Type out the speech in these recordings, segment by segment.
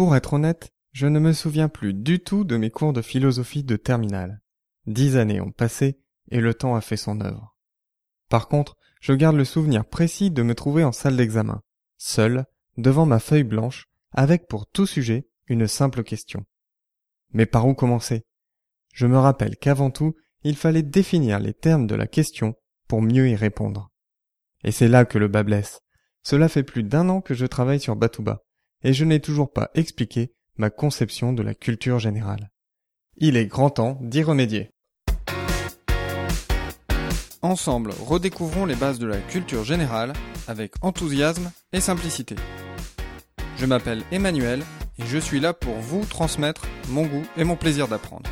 Pour être honnête, je ne me souviens plus du tout de mes cours de philosophie de terminale. Dix années ont passé et le temps a fait son œuvre. Par contre, je garde le souvenir précis de me trouver en salle d'examen, seul, devant ma feuille blanche, avec pour tout sujet une simple question. Mais par où commencer? Je me rappelle qu'avant tout, il fallait définir les termes de la question pour mieux y répondre. Et c'est là que le bas blesse. Cela fait plus d'un an que je travaille sur Batouba, et je n'ai toujours pas expliqué ma conception de la culture générale. Il est grand temps d'y remédier. Ensemble, redécouvrons les bases de la culture générale avec enthousiasme et simplicité. Je m'appelle Emmanuel et je suis là pour vous transmettre mon goût et mon plaisir d'apprendre.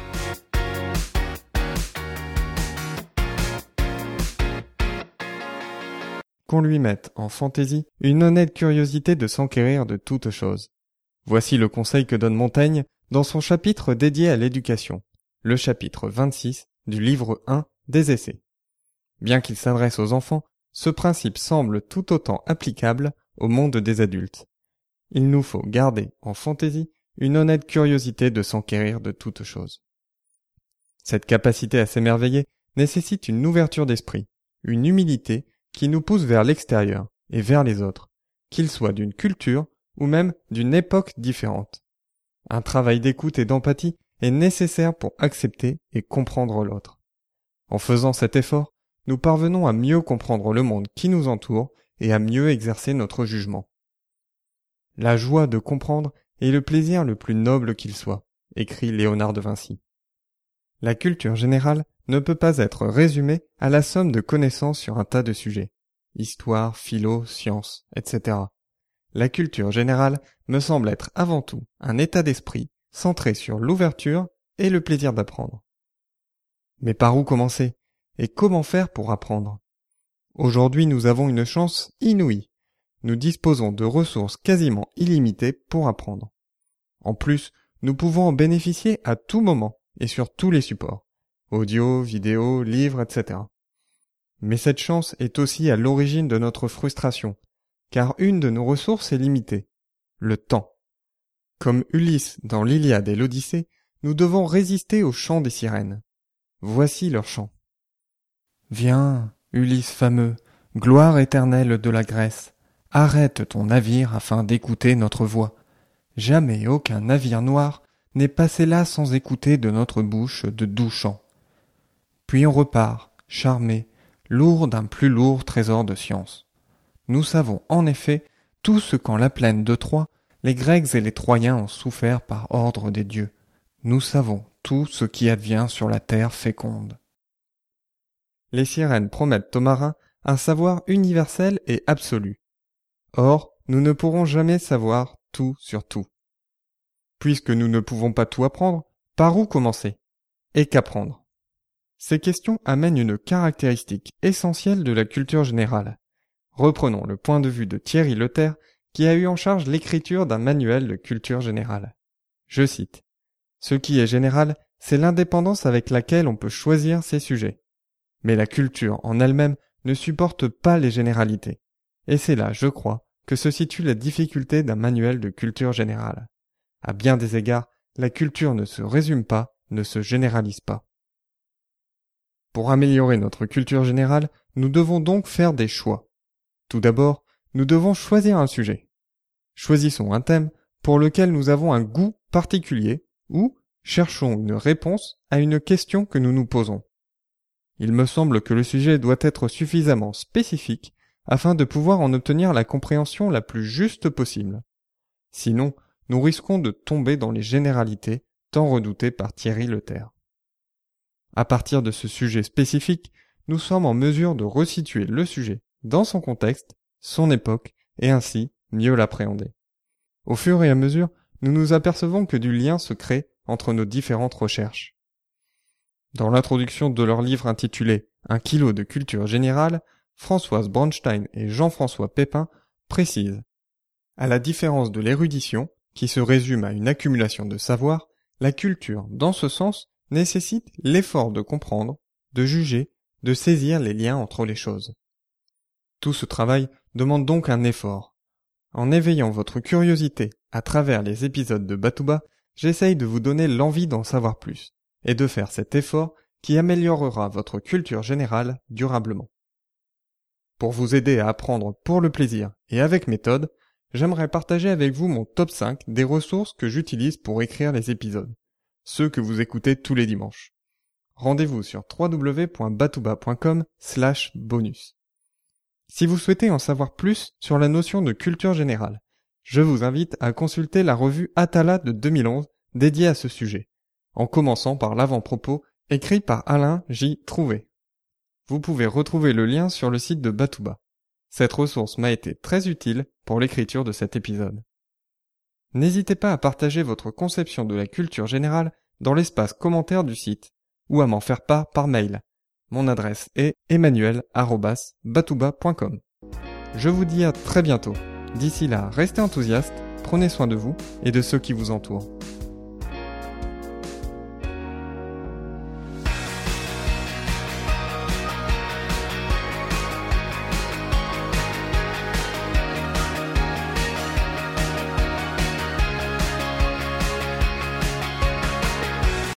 Qu'on lui mette en fantaisie une honnête curiosité de s'enquérir de toutes choses. Voici le conseil que donne Montaigne dans son chapitre dédié à l'éducation, le chapitre 26 du livre 1 des essais. Bien qu'il s'adresse aux enfants, ce principe semble tout autant applicable au monde des adultes. Il nous faut garder en fantaisie une honnête curiosité de s'enquérir de toutes choses. Cette capacité à s'émerveiller nécessite une ouverture d'esprit, une humilité qui nous pousse vers l'extérieur et vers les autres, qu'ils soient d'une culture ou même d'une époque différente. Un travail d'écoute et d'empathie est nécessaire pour accepter et comprendre l'autre. En faisant cet effort, nous parvenons à mieux comprendre le monde qui nous entoure et à mieux exercer notre jugement. La joie de comprendre est le plaisir le plus noble qu'il soit, écrit Léonard de Vinci. La culture générale ne peut pas être résumée à la somme de connaissances sur un tas de sujets. Histoire, philo, sciences, etc. La culture générale me semble être avant tout un état d'esprit centré sur l'ouverture et le plaisir d'apprendre. Mais par où commencer? Et comment faire pour apprendre? Aujourd'hui nous avons une chance inouïe. Nous disposons de ressources quasiment illimitées pour apprendre. En plus, nous pouvons en bénéficier à tout moment et sur tous les supports. Audio, vidéo, livres, etc. Mais cette chance est aussi à l'origine de notre frustration, car une de nos ressources est limitée, le temps. Comme Ulysse dans l'Iliade et l'Odyssée, nous devons résister au chant des sirènes. Voici leur chant. Viens, Ulysse fameux, gloire éternelle de la Grèce, arrête ton navire afin d'écouter notre voix. Jamais aucun navire noir n'est passé là sans écouter de notre bouche de doux chants. Puis on repart, charmé, lourd d'un plus lourd trésor de science. Nous savons en effet tout ce qu'en la plaine de Troie les Grecs et les Troyens ont souffert par ordre des dieux. Nous savons tout ce qui advient sur la terre féconde les sirènes promettent aux marins un savoir universel et absolu. Or, nous ne pourrons jamais savoir tout sur tout. Puisque nous ne pouvons pas tout apprendre, par où commencer? Et qu'apprendre? Ces questions amènent une caractéristique essentielle de la culture générale. Reprenons le point de vue de Thierry Leterre, qui a eu en charge l'écriture d'un manuel de culture générale. Je cite. Ce qui est général, c'est l'indépendance avec laquelle on peut choisir ses sujets. Mais la culture en elle-même ne supporte pas les généralités. Et c'est là, je crois, que se situe la difficulté d'un manuel de culture générale. À bien des égards, la culture ne se résume pas, ne se généralise pas. Pour améliorer notre culture générale, nous devons donc faire des choix. Tout d'abord, nous devons choisir un sujet. Choisissons un thème pour lequel nous avons un goût particulier ou cherchons une réponse à une question que nous nous posons. Il me semble que le sujet doit être suffisamment spécifique afin de pouvoir en obtenir la compréhension la plus juste possible. Sinon, nous risquons de tomber dans les généralités tant redoutées par Thierry Leterre. À partir de ce sujet spécifique, nous sommes en mesure de resituer le sujet dans son contexte, son époque, et ainsi mieux l'appréhender. Au fur et à mesure, nous nous apercevons que du lien se crée entre nos différentes recherches. Dans l'introduction de leur livre intitulé Un kilo de culture générale, Françoise Bronstein et Jean-François Pépin précisent À la différence de l'érudition, qui se résume à une accumulation de savoir, la culture, dans ce sens, nécessite l'effort de comprendre, de juger, de saisir les liens entre les choses. Tout ce travail demande donc un effort. En éveillant votre curiosité À travers les épisodes de Batouba, j'essaye de vous donner l'envie d'en savoir plus et de faire cet effort qui améliorera votre culture générale durablement. Pour vous aider à apprendre pour le plaisir et avec méthode, j'aimerais partager avec vous mon top 5 des ressources que j'utilise pour écrire les épisodes, ceux que vous écoutez tous les dimanches. Rendez-vous sur www.batouba.com slash bonus. Si vous souhaitez en savoir plus sur la notion de culture générale, je vous invite à consulter la revue Atala de 2011 dédiée à ce sujet, en commençant par l'avant-propos écrit par Alain J. Trouvé. Vous pouvez retrouver le lien sur le site de Batouba. Cette ressource m'a été très utile pour l'écriture de cet épisode. N'hésitez pas à partager votre conception de la culture générale dans l'espace commentaire du site ou à m'en faire part par mail. Mon adresse est emmanuel.batouba.com. Je vous dis à très bientôt. D'ici là, restez enthousiastes, prenez soin de vous et de ceux qui vous entourent.